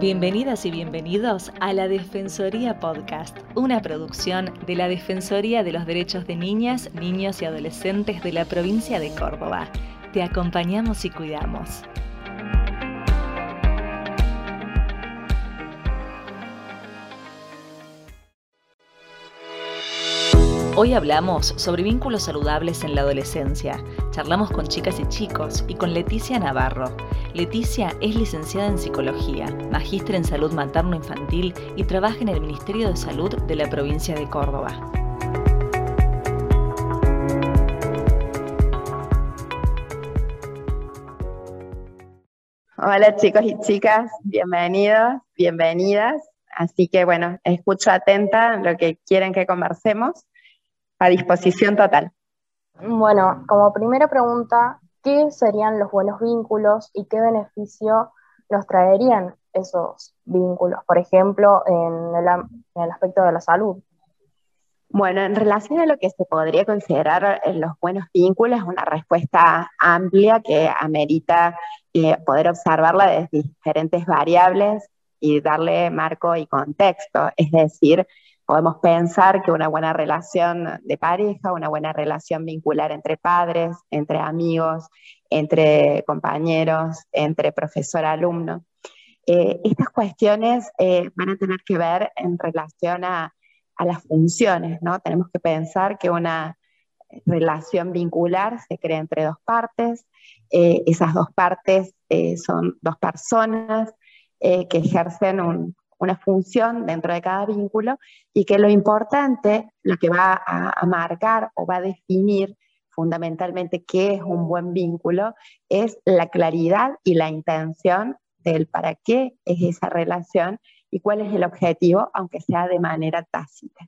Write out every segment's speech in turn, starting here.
Bienvenidas y bienvenidos a la Defensoría Podcast, una producción de la Defensoría de los Derechos de Niñas, Niños y Adolescentes de la provincia de Córdoba. Te acompañamos y cuidamos. Hoy hablamos sobre vínculos saludables en la adolescencia. Charlamos con chicas y chicos y con Leticia Navarro. Leticia es licenciada en psicología, magíster en salud materno-infantil y trabaja en el Ministerio de Salud de la provincia de Córdoba. Hola chicos y chicas, bienvenidos, bienvenidas. Así que bueno, escucho atenta lo que quieren que conversemos a disposición total. Bueno, como primera pregunta, ¿qué serían los buenos vínculos y qué beneficio nos traerían esos vínculos, por ejemplo, en el, aspecto de la salud? Bueno, en relación a lo que se podría considerar eh, los buenos vínculos, una respuesta amplia que amerita eh, poder observarla desde diferentes variables y darle marco y contexto. Es decir, Podemos pensar que una buena relación de pareja, una buena relación vincular entre padres, entre amigos, entre compañeros, entre profesor-alumno. Eh, estas cuestiones eh, van a tener que ver en relación a, las funciones, ¿no? Tenemos que pensar que una relación vincular se crea entre dos partes, eh, esas dos partes son dos personas que ejercen un, una función dentro de cada vínculo y que lo importante, lo que va a, marcar o va a definir fundamentalmente qué es un buen vínculo, es la claridad y la intención del para qué es esa relación y cuál es el objetivo, aunque sea de manera tácita.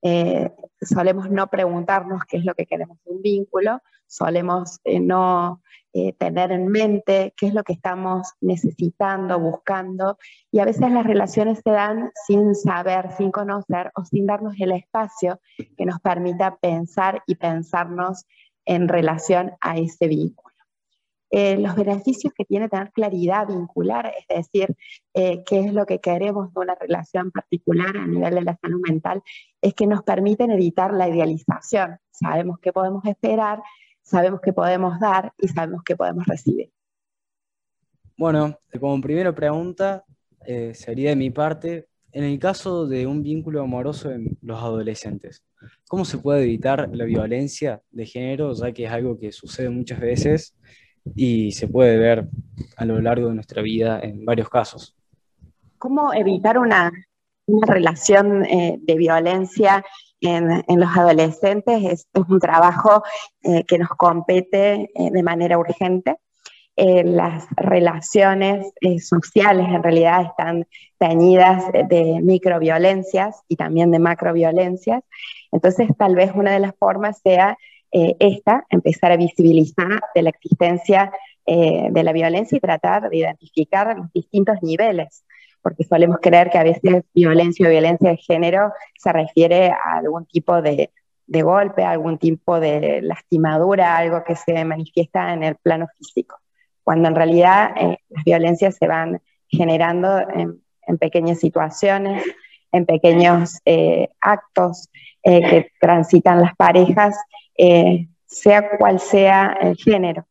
Eh, solemos no preguntarnos qué es lo que queremos de un vínculo, solemos eh, no eh, tener en mente qué es lo que estamos necesitando, buscando, y a veces las relaciones se dan sin saber, sin conocer o sin darnos el espacio que nos permita pensar y pensarnos en relación a ese vínculo. Eh, los beneficios que tiene tener claridad vincular, es decir, eh, qué es lo que queremos de una relación particular a nivel de la salud mental, es que nos permiten evitar la idealización. Sabemos qué podemos esperar, sabemos qué podemos dar y sabemos qué podemos recibir. Bueno, como primera pregunta, eh, sería de mi parte, en el caso de un vínculo amoroso en los adolescentes, ¿cómo se puede evitar la violencia de género, ya que es algo que sucede muchas veces y se puede ver a lo largo de nuestra vida en varios casos. ¿Cómo evitar una, relación eh, de violencia en, los adolescentes? Es, un trabajo eh, que nos compete eh, de manera urgente. las relaciones sociales en realidad están teñidas de microviolencias y también de macroviolencias. Entonces, tal vez una de las formas sea eh, esta, empezar a visibilizar de la existencia eh, de la violencia y tratar de identificar los distintos niveles, porque solemos creer que a veces violencia o violencia de género se refiere a algún tipo de, de golpe, algún tipo de lastimadura, algo que se manifiesta en el plano físico, cuando en realidad eh, las violencias se van generando en, en pequeñas situaciones, en pequeños actos que transitan las parejas eh, sea cual sea el género.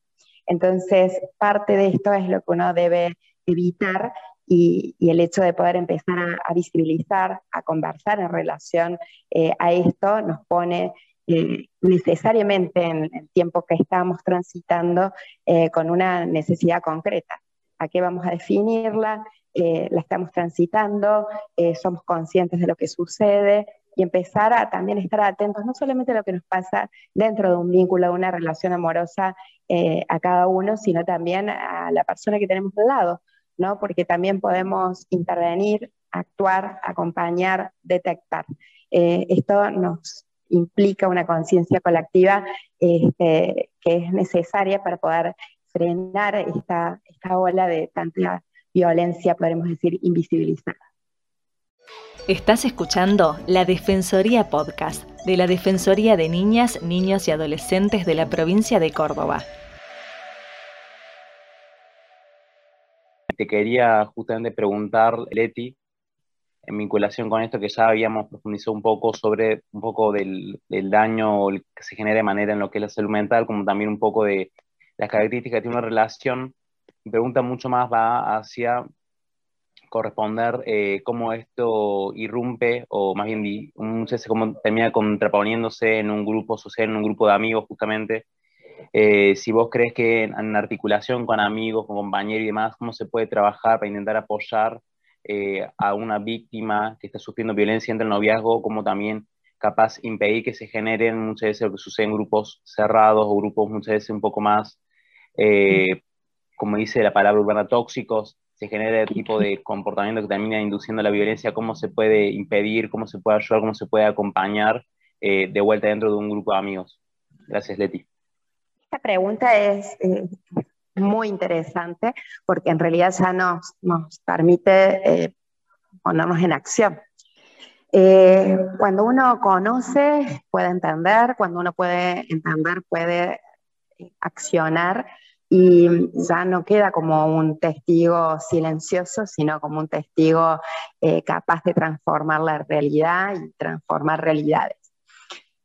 Entonces, parte de esto es lo que uno debe evitar y, el hecho de poder empezar a, visibilizar, a conversar en relación eh, a esto nos pone eh, necesariamente en el tiempo que estamos transitando con una necesidad concreta. ¿A qué vamos a definirla? la estamos transitando, somos conscientes de lo que sucede, y empezar a también estar atentos no solamente a lo que nos pasa dentro de un vínculo, de una relación amorosa eh, a cada uno, sino también a la persona que tenemos al lado, Porque también podemos intervenir, actuar, acompañar, detectar. Eh, esto nos implica una conciencia colectiva este, que es necesaria para poder frenar esta, esta ola de tanta violencia, podemos decir, invisibilizada. Estás escuchando la Defensoría Podcast de la Defensoría de Niñas, Niños y Adolescentes de la provincia de Córdoba. Te quería justamente preguntar, Leti, en vinculación con esto que ya habíamos profundizado un poco sobre un poco del, daño que se genera de manera en lo que es la salud mental, como también un poco de las características que tiene una relación. Mi pregunta mucho más va hacia corresponder eh, cómo esto irrumpe, o más bien muchas cómo termina contraponiéndose en un grupo social, en un grupo de amigos justamente. Eh, si vos crees que en, articulación con amigos, con compañeros y demás, cómo se puede trabajar para intentar apoyar eh, a una víctima que está sufriendo violencia entre el noviazgo, como también capaz impedir que se generen muchas veces lo que sucede en grupos cerrados o grupos muchas veces un poco más, como dice la palabra urbana, tóxicos, se genera el tipo de comportamiento que termina induciendo la violencia, cómo se puede impedir, cómo se puede ayudar, cómo se puede acompañar eh, de vuelta dentro de un grupo de amigos. Gracias, Leti. Esta pregunta es eh, muy interesante porque en realidad ya nos, permite eh, ponernos en acción. cuando uno conoce, puede entender, cuando uno puede entender, puede accionar y ya no queda como un testigo silencioso, sino como un testigo eh, capaz de transformar la realidad y transformar realidades.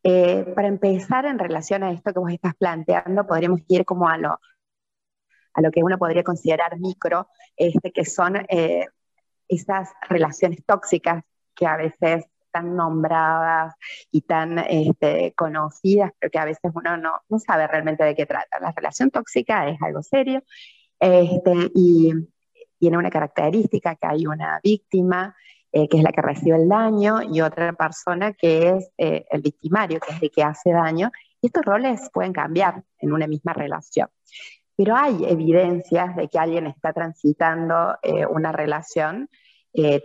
Eh, para empezar, en relación a esto que vos estás planteando, podríamos ir como a lo, a lo que uno podría considerar micro, este, que son eh, esas relaciones tóxicas que a veces tan nombradas y tan este, conocidas, pero que a veces uno no, no, sabe realmente de qué trata. La relación tóxica es algo serio este, y tiene una característica que hay una víctima eh, que es la que recibe el daño y otra persona que es eh, el victimario, que es el que hace daño. Y estos roles pueden cambiar en una misma relación. Pero hay evidencias de que alguien está transitando eh, una relación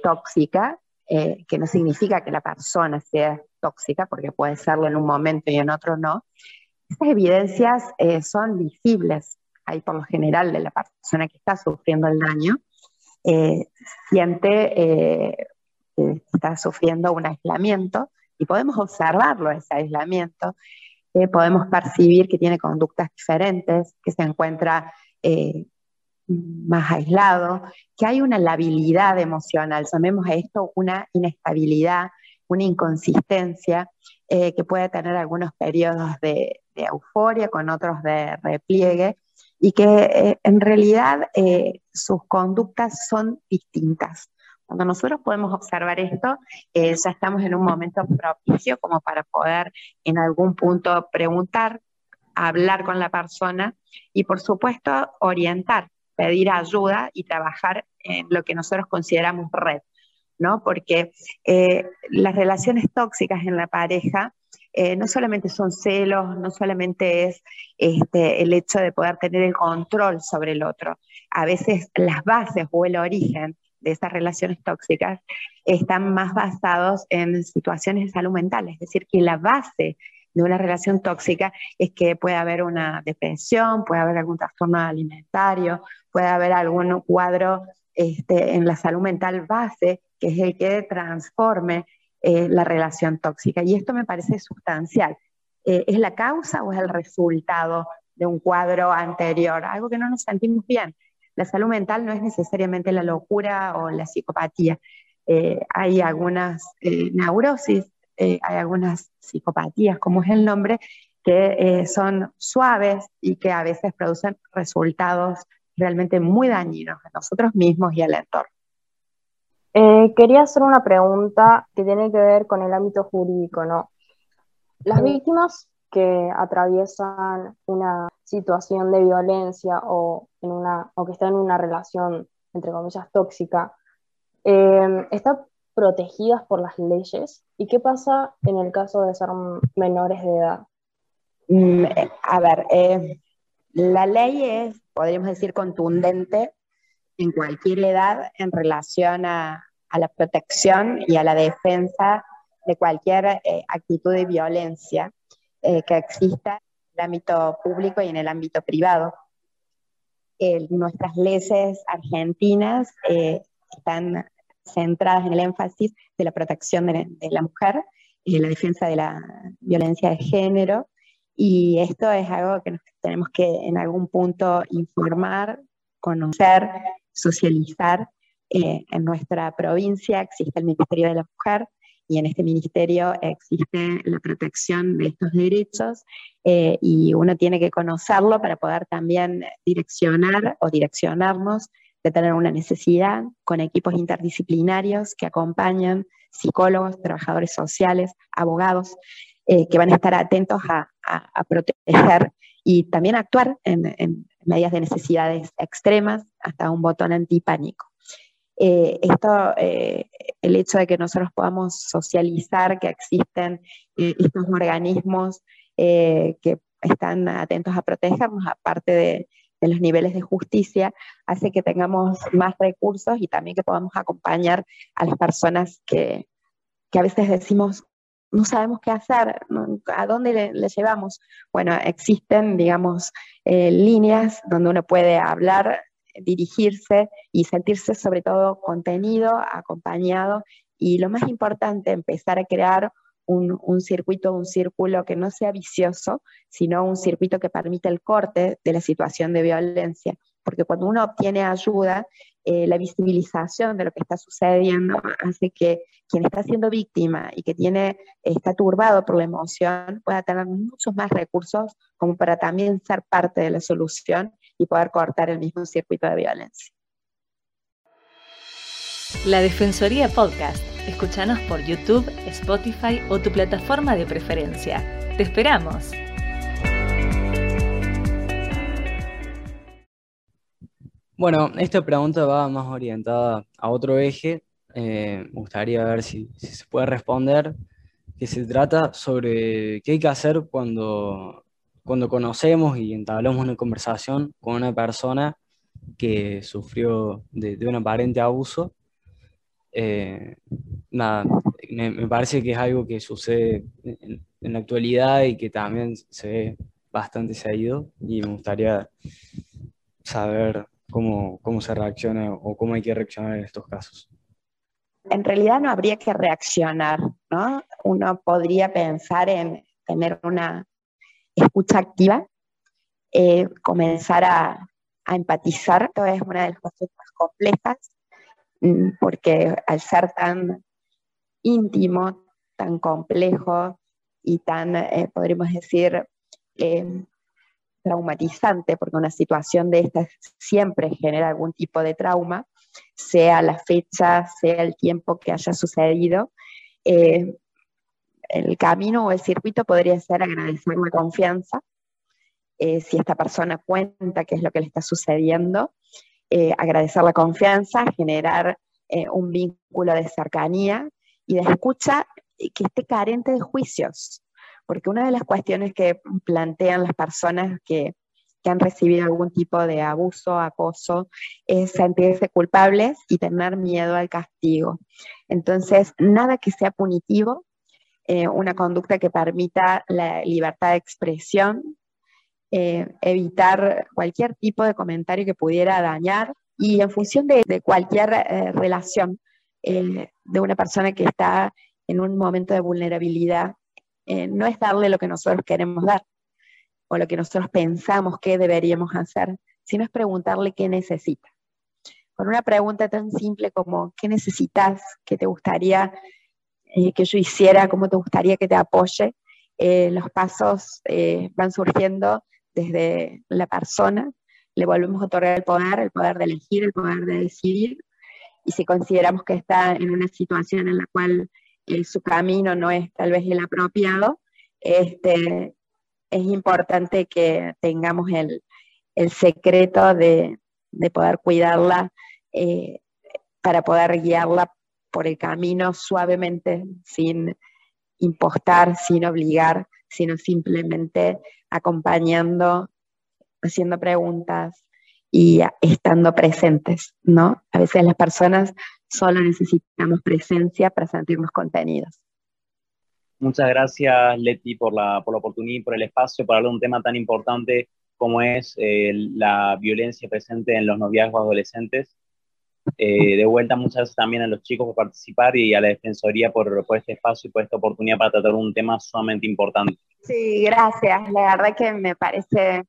tóxica eh, que no significa que la persona sea tóxica, porque puede serlo en un momento y en otro no, estas evidencias eh, son visibles ahí por lo general de la persona que está sufriendo el daño, eh, siente está sufriendo un aislamiento y podemos observarlo, ese aislamiento, podemos percibir que tiene conductas diferentes, que se encuentra más aislado, que hay una labilidad emocional, llamemos a esto una inestabilidad, una inconsistencia, eh, que puede tener algunos periodos de, euforia con otros de repliegue, y que eh, en realidad eh, sus conductas son distintas. Cuando nosotros podemos observar esto, ya estamos en un momento propicio como para poder en algún punto preguntar, hablar con la persona y por supuesto orientar pedir ayuda y trabajar en lo que nosotros consideramos red, ¿no? Porque eh, las relaciones tóxicas en la pareja eh, no solamente son celos, no solamente es este, el hecho de poder tener el control sobre el otro, a veces las bases o el origen de esas relaciones tóxicas están más basados en situaciones de salud mental, es decir, que la base de una relación tóxica es que puede haber una depresión, puede haber algún trastorno alimentario, puede haber algún cuadro este, en la salud mental base, que es el que transforme eh, la relación tóxica. Y esto me parece sustancial. Eh, ¿Es la causa o es el resultado de un cuadro anterior? Algo que no nos sentimos bien. La salud mental no es necesariamente la locura o la psicopatía. Eh, hay algunas neurosis eh, hay algunas psicopatías, como es el nombre, que eh, son suaves y que a veces producen resultados realmente muy dañinos a nosotros mismos y al entorno. Eh, quería hacer una pregunta que tiene que ver con el ámbito jurídico, ¿no? Las víctimas que atraviesan una situación de violencia o, en una, o que están en una relación, entre comillas, tóxica, eh, ¿está protegidas por las leyes? ¿Y qué pasa en el caso de ser menores de edad? Mm, eh, a ver, eh, la ley es, podríamos decir, contundente en cualquier edad en relación a, la protección y a la defensa de cualquier eh, actitud de violencia que exista ámbito público y en el ámbito privado. nuestras leyes argentinas están centradas en el énfasis de la protección de, la mujer de la defensa de la violencia de género. Y esto es algo que nos tenemos que en algún punto informar, conocer socializar. Eh, en nuestra provincia existe el Ministerio de la Mujer y en este ministerio existe la protección de estos derechos eh, y uno tiene que conocerlo para poder también direccionar o direccionarnos de tener una necesidad con equipos interdisciplinarios que acompañan psicólogos, trabajadores sociales, abogados, eh, que van a estar atentos a, proteger y también actuar en, medidas de necesidades extremas hasta un botón antipánico. Eh, esto, eh, el hecho de que nosotros podamos socializar que existen estos organismos que están atentos a protegernos, aparte de, de, los niveles de justicia, hace que tengamos más recursos y también que podamos acompañar a las personas que, que a veces decimos, no sabemos qué hacer, a dónde le, llevamos. Bueno, existen, digamos, eh, líneas donde uno puede hablar, dirigirse y sentirse sobre todo contenido, acompañado y lo más importante, empezar a crear un, un, circuito, un círculo que no sea vicioso, sino un circuito que permita el corte de la situación de violencia. Porque cuando uno obtiene ayuda, eh, la visibilización de lo que está sucediendo hace que quien está siendo víctima y que tiene, está turbado por la emoción pueda tener muchos más recursos como para también ser parte de la solución y poder cortar el mismo circuito de violencia. La Defensoría Podcast. Escúchanos por YouTube, Spotify o tu plataforma de preferencia. Te esperamos. Bueno, esta pregunta va más orientada a otro eje. Eh, me gustaría ver si, se puede responder, que se trata sobre qué hay que hacer cuando, cuando conocemos y entablamos una conversación con una persona que sufrió de, un aparente abuso. Eh, nada, me, parece que es algo que sucede en, en la actualidad y que también se ve bastante seguido y me gustaría saber cómo, cómo se reacciona o cómo hay que reaccionar en estos casos. En realidad no habría que reaccionar, ¿no? Uno podría pensar en tener una escucha activa, eh, comenzar a, empatizar, esto es una de las cosas más complejas, mm, porque al ser tan íntimo, tan complejo y tan, eh, podríamos decir, eh, traumatizante, porque una situación de estas siempre genera algún tipo de trauma, sea la fecha, sea el tiempo que haya sucedido. Eh, el camino o el circuito podría ser agradecer la confianza, eh, si esta persona cuenta qué es lo que le está sucediendo, eh, agradecer la confianza, generar un vínculo de cercanía y de escucha que esté carente de juicios porque una de las cuestiones que plantean las personas que, han recibido algún tipo de abuso, acoso, es sentirse culpables y tener miedo al castigo. Entonces, nada que sea punitivo, eh, una conducta que permita la libertad de expresión, eh, evitar cualquier tipo de comentario que pudiera dañar y en función de, cualquier eh, relación de una persona que está en un momento de vulnerabilidad no es darle lo que nosotros queremos dar o lo que nosotros pensamos que deberíamos hacer, sino es preguntarle qué necesita. Con una pregunta tan simple como ¿qué necesitas? ¿Qué te gustaría eh, que yo hiciera? ¿Cómo te gustaría que te apoye? Eh, los pasos van surgiendo desde la persona, le volvemos a otorgar el poder, el poder de elegir, el poder de decidir, y si consideramos que está en una situación en la cual su camino no es tal vez el apropiado, este, es importante que tengamos el, secreto de, poder cuidarla eh, para poder guiarla por el camino suavemente, sin impostar, sin obligar, sino simplemente acompañando, haciendo preguntas y estando presentes, ¿no? A veces las personas solo necesitamos presencia para sentirnos contenidos. Muchas gracias, Leti, por la, por la oportunidad y por el espacio para hablar de un tema tan importante como es eh, la violencia presente en los noviazgos adolescentes. Eh, de vuelta, muchas gracias también a los chicos por participar y a la Defensoría por, por este espacio y por esta oportunidad para tratar un tema sumamente importante. Sí, gracias. La verdad que me parece,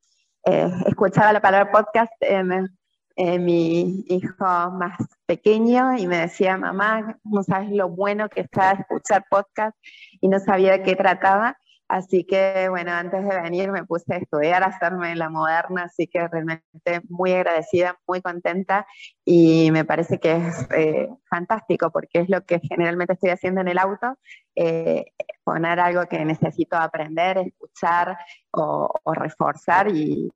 eh, escuchaba la palabra podcast, eh, mi hijo más pequeño y me decía, mamá, no sabes lo bueno que está escuchar podcast y no sabía de qué trataba. Así que bueno, antes de venir me puse a estudiar, a hacerme la moderna, así que realmente muy agradecida, muy contenta y me parece que es eh, fantástico porque es lo que generalmente estoy haciendo en el auto, eh, poner algo que necesito aprender, escuchar o, reforzar y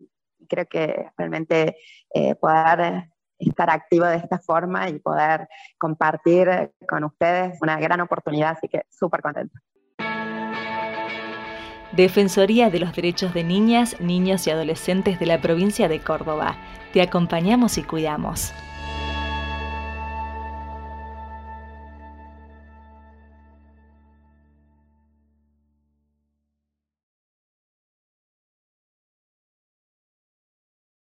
creo que realmente eh, poder estar activo de esta forma y poder compartir con ustedes una gran oportunidad, así que súper contenta. Defensoría de los Derechos de Niñas, Niños y Adolescentes de la provincia de Córdoba. Te acompañamos y cuidamos.